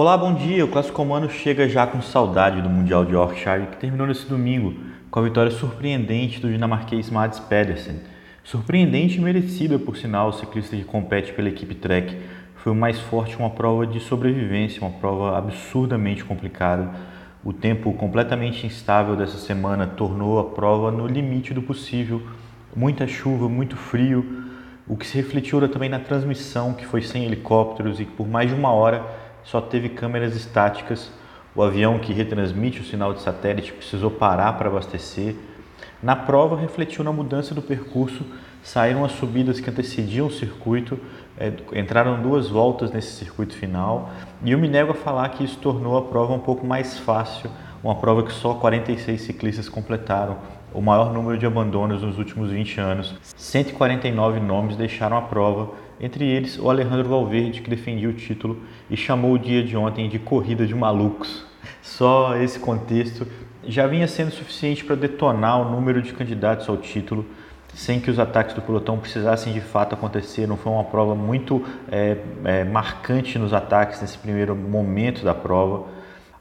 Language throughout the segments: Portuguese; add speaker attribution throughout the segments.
Speaker 1: Olá, bom dia. O Clássico Romano chega já com saudade do Mundial de Yorkshire, que terminou nesse domingo com a vitória surpreendente do dinamarquês Mads Pedersen. Surpreendente e merecida, por sinal, o ciclista que compete pela equipe Trek. Foi o mais forte, uma prova de sobrevivência, uma prova absurdamente complicada. O tempo completamente instável dessa semana tornou a prova no limite do possível. Muita chuva, muito frio, o que se refletiu também na transmissão, que foi sem helicópteros e por mais de uma hora só teve câmeras estáticas. O avião que retransmite o sinal de satélite precisou parar para abastecer. Na prova, refletiu na mudança do percurso, saíram as subidas que antecediam o circuito, é, entraram duas voltas nesse circuito final, e eu me nego a falar que isso tornou a prova um pouco mais fácil, uma prova que só 46 ciclistas completaram, o maior número de abandonos nos últimos 20 anos. 149 nomes deixaram a prova, entre eles o Alejandro Valverde, que defendia o título e chamou o dia de ontem de corrida de malucos. Só esse contexto já vinha sendo suficiente para detonar o número de candidatos ao título, sem que os ataques do pelotão precisassem de fato acontecer. Não foi uma prova muito é, é, marcante nos ataques nesse primeiro momento da prova.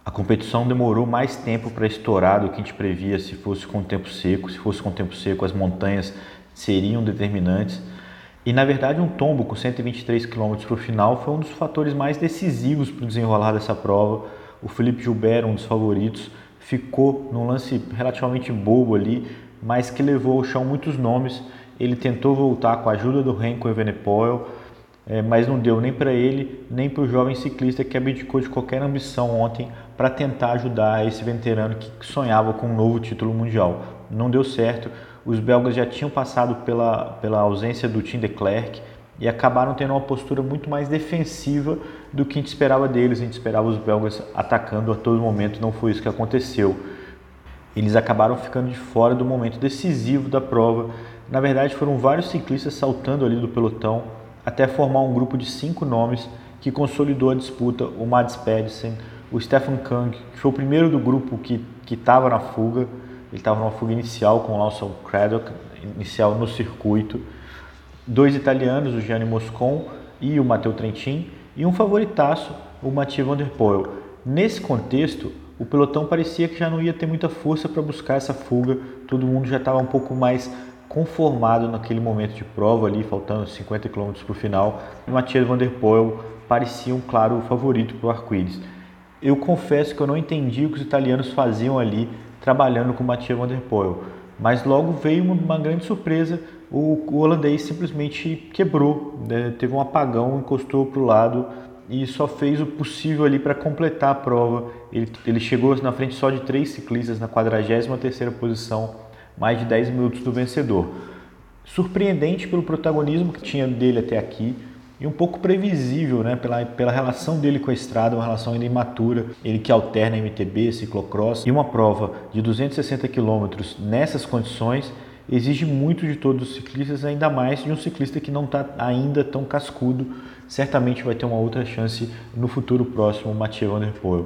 Speaker 1: A competição demorou mais tempo para estourar do que a gente previa se fosse com tempo seco. Se fosse com tempo seco, as montanhas seriam determinantes. E na verdade, um tombo com 123 km para o final foi um dos fatores mais decisivos para o desenrolar dessa prova. O Felipe Gilbert, um dos favoritos, ficou num lance relativamente bobo ali, mas que levou ao chão muitos nomes. Ele tentou voltar com a ajuda do Renko Evenepoel, é, mas não deu nem para ele, nem para o jovem ciclista que abdicou de qualquer ambição ontem para tentar ajudar esse veterano que sonhava com um novo título mundial. Não deu certo, os belgas já tinham passado pela, pela ausência do Tim de Klerk e acabaram tendo uma postura muito mais defensiva do que a gente esperava deles. A gente esperava os belgas atacando a todo momento, não foi isso que aconteceu. Eles acabaram ficando de fora do momento decisivo da prova. Na verdade, foram vários ciclistas saltando ali do pelotão até formar um grupo de cinco nomes que consolidou a disputa. O Mads Pedersen, o Stefan Kang, que foi o primeiro do grupo que estava na fuga, ele estava numa fuga inicial com o Lawson Craddock, inicial no circuito. Dois italianos, o Gianni Moscon e o Matteo Trentin, e um favoritaço, o Mathieu Van Der Poel. Nesse contexto, o pelotão parecia que já não ia ter muita força para buscar essa fuga, todo mundo já estava um pouco mais conformado naquele momento de prova ali, faltando 50 km para o final. O Mathieu Van Der Poel parecia um claro favorito para o arco-íris eu confesso que eu não entendi o que os italianos faziam ali trabalhando com Mathieu Van Der Poel. Mas logo veio uma, uma grande surpresa, o, o, holandês simplesmente quebrou, né? teve um apagão, encostou para o lado e só fez o possível ali para completar a prova. Ele, ele chegou na frente só de três ciclistas na 43ª posição, mais de 10 minutos do vencedor. Surpreendente pelo protagonismo que tinha dele até aqui, e um pouco previsível, né, pela, pela relação dele com a estrada, uma relação ainda imatura, ele que alterna MTB, ciclocross, e uma prova de 260 km nessas condições exige muito de todos os ciclistas, ainda mais de um ciclista que não está ainda tão cascudo, certamente vai ter uma outra chance no futuro próximo, o Mathieu Van Der Poel.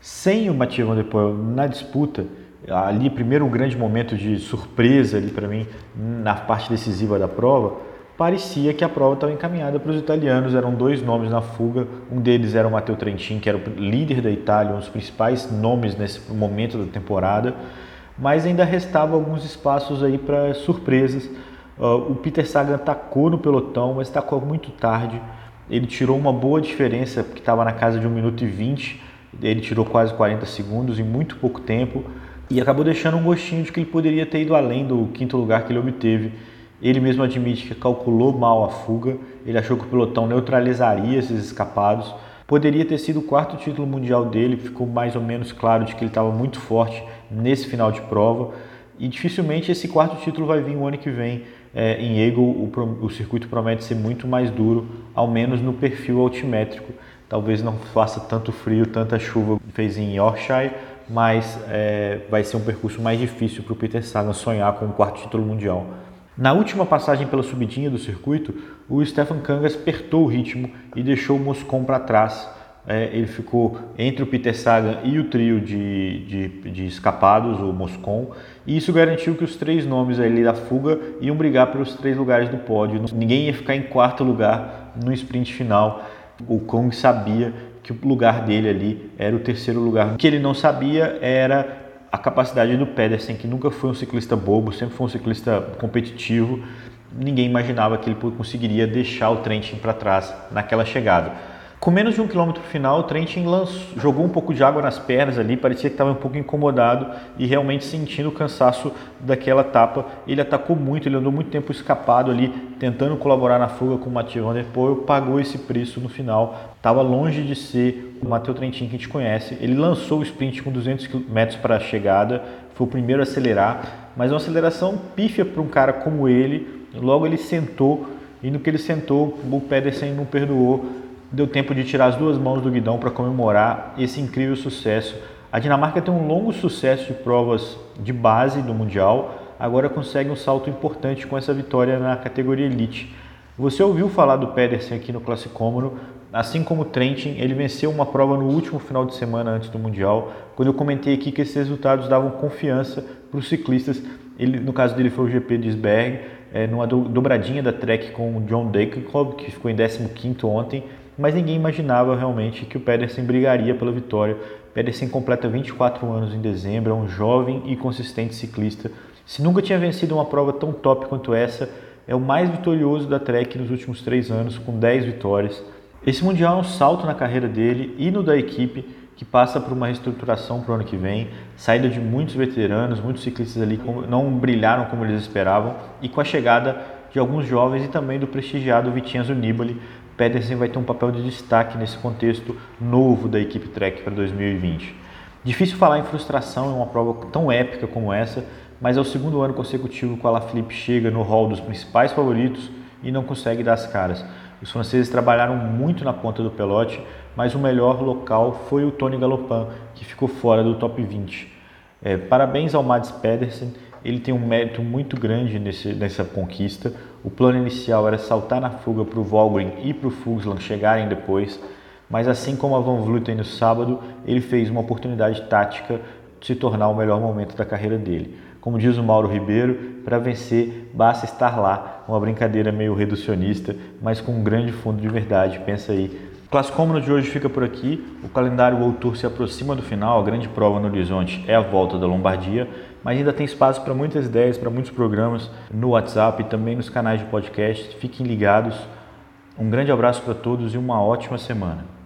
Speaker 1: Sem o Mathieu Van Der Poel na disputa, ali primeiro um grande momento de surpresa ali para mim na parte decisiva da prova, parecia que a prova estava encaminhada para os italianos. Eram dois nomes na fuga. Um deles era o Matteo Trentin, que era o líder da Itália, um dos principais nomes nesse momento da temporada. Mas ainda restava alguns espaços aí para surpresas. Uh, o Peter Sagan atacou no pelotão, mas atacou muito tarde. Ele tirou uma boa diferença, que estava na casa de 1 minuto e 20. Ele tirou quase 40 segundos em muito pouco tempo e acabou deixando um gostinho de que ele poderia ter ido além do quinto lugar que ele obteve. Ele mesmo admite que calculou mal a fuga, ele achou que o pelotão neutralizaria esses escapados. Poderia ter sido o quarto título mundial dele, ficou mais ou menos claro de que ele estava muito forte nesse final de prova. E dificilmente esse quarto título vai vir o ano que vem. É, em Eagle, o, o circuito promete ser muito mais duro, ao menos no perfil altimétrico. Talvez não faça tanto frio, tanta chuva que fez em Yorkshire, mas é, vai ser um percurso mais difícil para o Peter Sagan sonhar com o quarto título mundial. Na última passagem pela subidinha do circuito, o Stefan Kangas apertou o ritmo e deixou o Moscon para trás. É, ele ficou entre o Peter Sagan e o trio de, de, de, escapados, o Moscon, e isso garantiu que os três nomes ali da fuga iam brigar pelos três lugares do pódio. Ninguém ia ficar em quarto lugar no sprint final. O Kong sabia que o lugar dele ali era o terceiro lugar. O que ele não sabia era a capacidade do Pedersen, que nunca foi um ciclista bobo, sempre foi um ciclista competitivo. Ninguém imaginava que ele conseguiria deixar o Trentin para trás naquela chegada. Com menos de um quilômetro final, o Trentin jogou um pouco de água nas pernas ali, parecia que estava um pouco incomodado e realmente sentindo o cansaço daquela etapa. Ele atacou muito, ele andou muito tempo escapado ali, tentando colaborar na fuga com o Mathieu Van Der Poel, pagou esse preço no final. Estava longe de ser o Matheus Trentin que a gente conhece. Ele lançou o sprint com 200 metros para a chegada, foi o primeiro a acelerar, mas uma aceleração pífia para um cara como ele. Logo ele sentou e no que ele sentou, o Pedersen não perdoou deu tempo de tirar as duas mãos do guidão para comemorar esse incrível sucesso. A Dinamarca tem um longo sucesso de provas de base do Mundial, agora consegue um salto importante com essa vitória na categoria Elite. Você ouviu falar do Pedersen aqui no Classicômono, assim como o Trentin, ele venceu uma prova no último final de semana antes do Mundial, quando eu comentei aqui que esses resultados davam confiança para os ciclistas, ele, no caso dele foi o GP de Isberg, é, numa dobradinha da Trek com o John Degenkolb, que ficou em 15º ontem, mas ninguém imaginava realmente que o Pedersen brigaria pela vitória. Pedersen completa 24 anos em dezembro, é um jovem e consistente ciclista. Se nunca tinha vencido uma prova tão top quanto essa, é o mais vitorioso da Trek nos últimos três anos, com 10 vitórias. Esse Mundial é um salto na carreira dele e no da equipe, que passa por uma reestruturação para o ano que vem, saída de muitos veteranos, muitos ciclistas ali não brilharam como eles esperavam, e com a chegada de alguns jovens e também do prestigiado Vitinho Nibali, Pedersen vai ter um papel de destaque nesse contexto novo da equipe Trek para 2020. Difícil falar em frustração em uma prova tão épica como essa, mas é o segundo ano consecutivo que o Alaphilippe chega no hall dos principais favoritos e não consegue dar as caras. Os franceses trabalharam muito na ponta do pelote, mas o melhor local foi o Tony Galopin, que ficou fora do top 20. É, parabéns ao Mads Pedersen ele tem um mérito muito grande nesse, nessa conquista. O plano inicial era saltar na fuga para o Volgren e para o Fugsland chegarem depois, mas assim como a Van Vleuten no sábado, ele fez uma oportunidade tática de se tornar o melhor momento da carreira dele. Como diz o Mauro Ribeiro, para vencer basta estar lá, uma brincadeira meio reducionista, mas com um grande fundo de verdade, pensa aí Classicômono de hoje fica por aqui. O calendário World Tour se aproxima do final. A grande prova no horizonte é a volta da Lombardia, mas ainda tem espaço para muitas ideias, para muitos programas no WhatsApp e também nos canais de podcast. Fiquem ligados. Um grande abraço para todos e uma ótima semana.